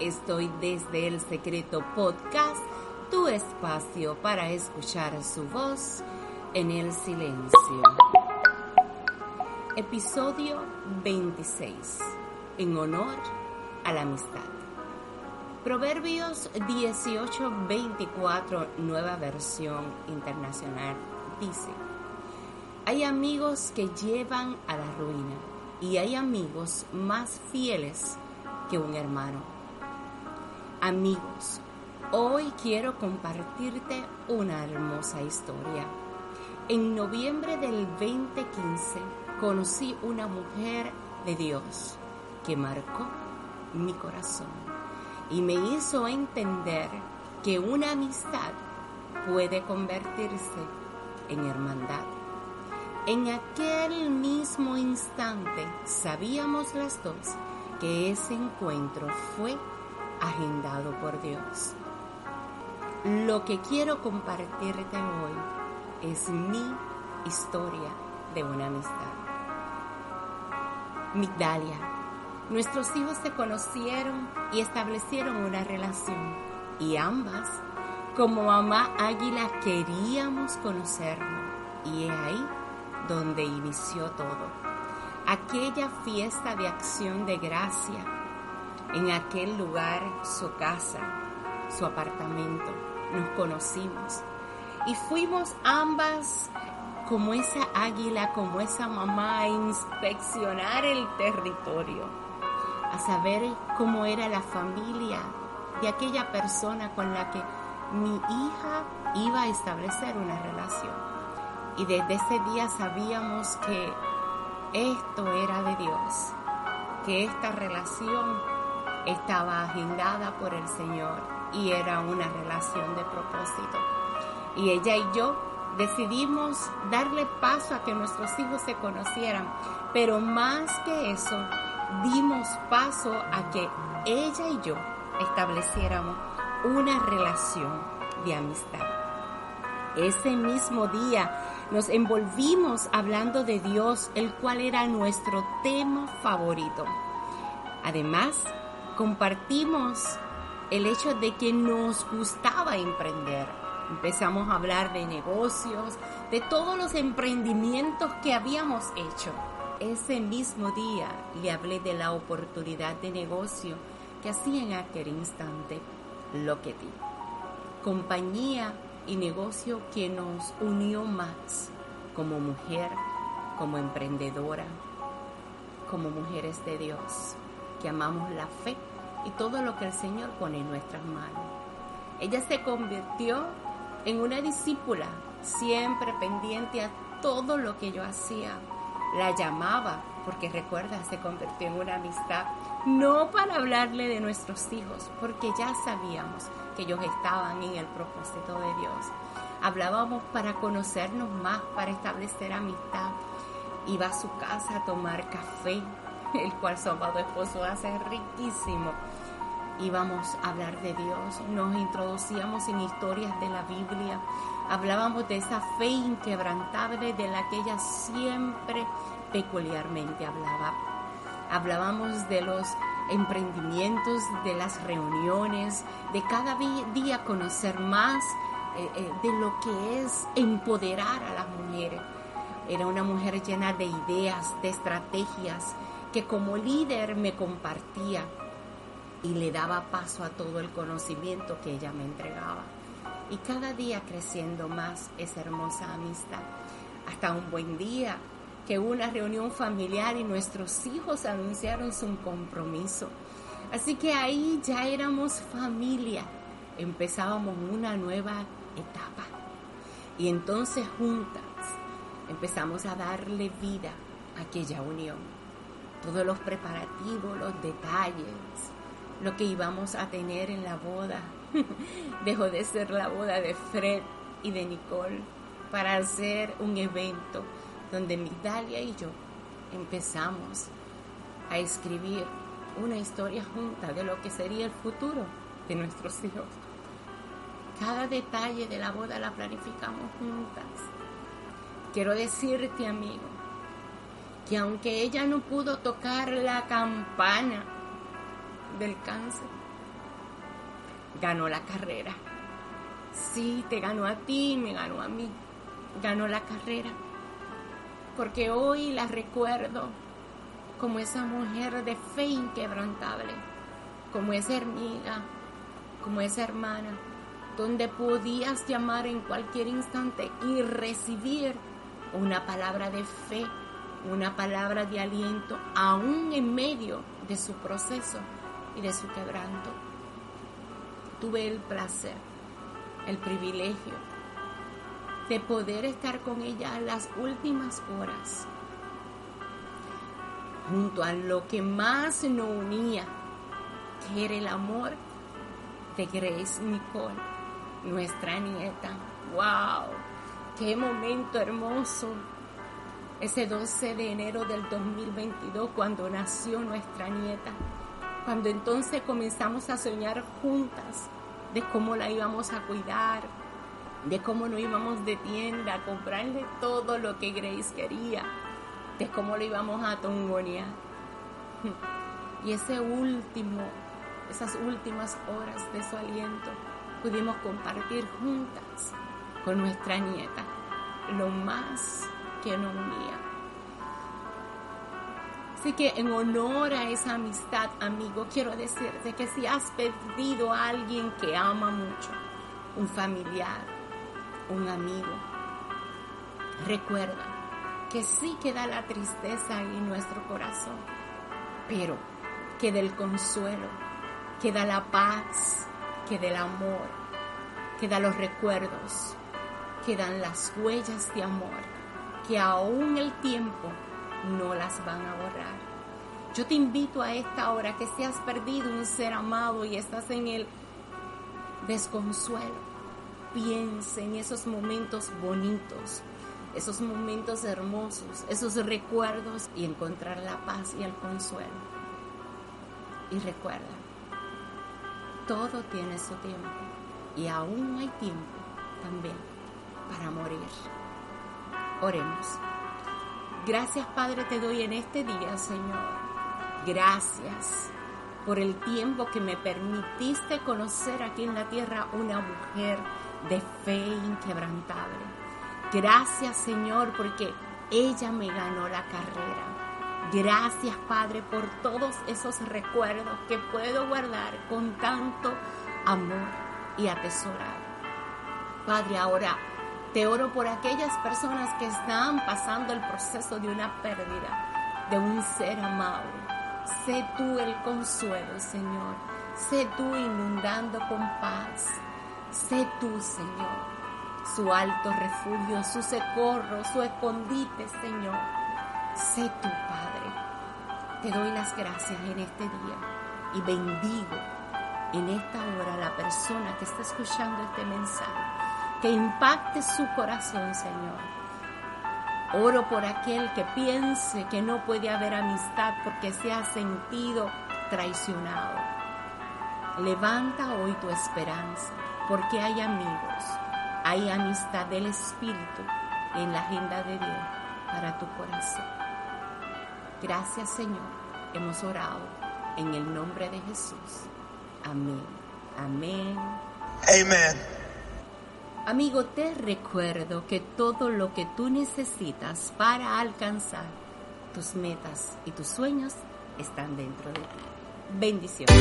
Estoy desde el Secreto Podcast, tu espacio para escuchar su voz en el silencio. Episodio 26, en honor a la amistad. Proverbios 18:24, nueva versión internacional, dice, hay amigos que llevan a la ruina y hay amigos más fieles que un hermano. Amigos, hoy quiero compartirte una hermosa historia. En noviembre del 2015 conocí una mujer de Dios que marcó mi corazón y me hizo entender que una amistad puede convertirse en hermandad. En aquel mismo instante sabíamos las dos que ese encuentro fue agendado por Dios. Lo que quiero compartirte hoy es mi historia de una amistad. Migdalia, nuestros hijos se conocieron y establecieron una relación y ambas, como mamá águila, queríamos conocernos y he ahí donde inició todo. Aquella fiesta de acción de gracia, en aquel lugar, su casa, su apartamento, nos conocimos y fuimos ambas como esa águila, como esa mamá a inspeccionar el territorio, a saber cómo era la familia de aquella persona con la que mi hija iba a establecer una relación. Y desde ese día sabíamos que esto era de Dios, que esta relación estaba agendada por el Señor y era una relación de propósito. Y ella y yo decidimos darle paso a que nuestros hijos se conocieran, pero más que eso, dimos paso a que ella y yo estableciéramos una relación de amistad. Ese mismo día nos envolvimos hablando de Dios, el cual era nuestro tema favorito. Además, compartimos el hecho de que nos gustaba emprender. Empezamos a hablar de negocios, de todos los emprendimientos que habíamos hecho. Ese mismo día le hablé de la oportunidad de negocio que hacía en aquel instante lo que di. Compañía y negocio que nos unió más como mujer, como emprendedora, como mujeres de Dios, que amamos la fe y todo lo que el Señor pone en nuestras manos. Ella se convirtió en una discípula, siempre pendiente a todo lo que yo hacía. La llamaba, porque recuerda, se convirtió en una amistad, no para hablarle de nuestros hijos, porque ya sabíamos que ellos estaban en el propósito de Dios. Hablábamos para conocernos más, para establecer amistad. Iba a su casa a tomar café, el cual su amado esposo hace riquísimo. Íbamos a hablar de Dios, nos introducíamos en historias de la Biblia, hablábamos de esa fe inquebrantable de la que ella siempre peculiarmente hablaba. Hablábamos de los emprendimientos, de las reuniones, de cada día conocer más eh, eh, de lo que es empoderar a las mujeres. Era una mujer llena de ideas, de estrategias, que como líder me compartía y le daba paso a todo el conocimiento que ella me entregaba. Y cada día creciendo más esa hermosa amistad. Hasta un buen día que una reunión familiar y nuestros hijos anunciaron su compromiso. Así que ahí ya éramos familia, empezábamos una nueva etapa. Y entonces juntas empezamos a darle vida a aquella unión. Todos los preparativos, los detalles, lo que íbamos a tener en la boda. Dejó de ser la boda de Fred y de Nicole para hacer un evento donde Migdalia y yo empezamos a escribir una historia junta de lo que sería el futuro de nuestros hijos. Cada detalle de la boda la planificamos juntas. Quiero decirte, amigo, que aunque ella no pudo tocar la campana del cáncer, ganó la carrera. Sí, te ganó a ti, me ganó a mí. Ganó la carrera. Porque hoy la recuerdo como esa mujer de fe inquebrantable, como esa amiga, como esa hermana, donde podías llamar en cualquier instante y recibir una palabra de fe, una palabra de aliento, aún en medio de su proceso y de su quebranto. Tuve el placer, el privilegio de poder estar con ella las últimas horas junto a lo que más nos unía, que era el amor de Grace Nicole, nuestra nieta. ¡Wow! ¡Qué momento hermoso! Ese 12 de enero del 2022, cuando nació nuestra nieta, cuando entonces comenzamos a soñar juntas de cómo la íbamos a cuidar, de cómo no íbamos de tienda a comprarle todo lo que Grace quería de cómo lo íbamos a tongonear. Y ese último, esas últimas horas de su aliento, pudimos compartir juntas con nuestra nieta lo más que nos unía. Así que en honor a esa amistad, amigo, quiero decirte que si has perdido a alguien que ama mucho, un familiar, un amigo, recuerda que sí queda la tristeza en nuestro corazón, pero que del consuelo, queda la paz, queda el amor, quedan los recuerdos, quedan las huellas de amor, que aún el tiempo no las van a borrar. Yo te invito a esta hora que si has perdido un ser amado y estás en el desconsuelo, piense en esos momentos bonitos, esos momentos hermosos, esos recuerdos y encontrar la paz y el consuelo. Y recuerda, todo tiene su tiempo y aún hay tiempo también para morir. Oremos. Gracias Padre te doy en este día, Señor. Gracias por el tiempo que me permitiste conocer aquí en la tierra una mujer de fe inquebrantable Gracias Señor porque ella me ganó la carrera. Gracias Padre por todos esos recuerdos que puedo guardar con tanto amor y atesorar. Padre, ahora te oro por aquellas personas que están pasando el proceso de una pérdida de un ser amado. Sé tú el consuelo, Señor. Sé tú inundando con paz. Sé tú, Señor su alto refugio, su socorro, su escondite, Señor. Sé tu Padre. Te doy las gracias en este día y bendigo en esta hora a la persona que está escuchando este mensaje, que impacte su corazón, Señor. Oro por aquel que piense que no puede haber amistad porque se ha sentido traicionado. Levanta hoy tu esperanza porque hay amigos hay amistad del Espíritu en la agenda de Dios para tu corazón. Gracias Señor, hemos orado en el nombre de Jesús. Amén, amén. Amén. Amigo, te recuerdo que todo lo que tú necesitas para alcanzar tus metas y tus sueños están dentro de ti. Bendiciones.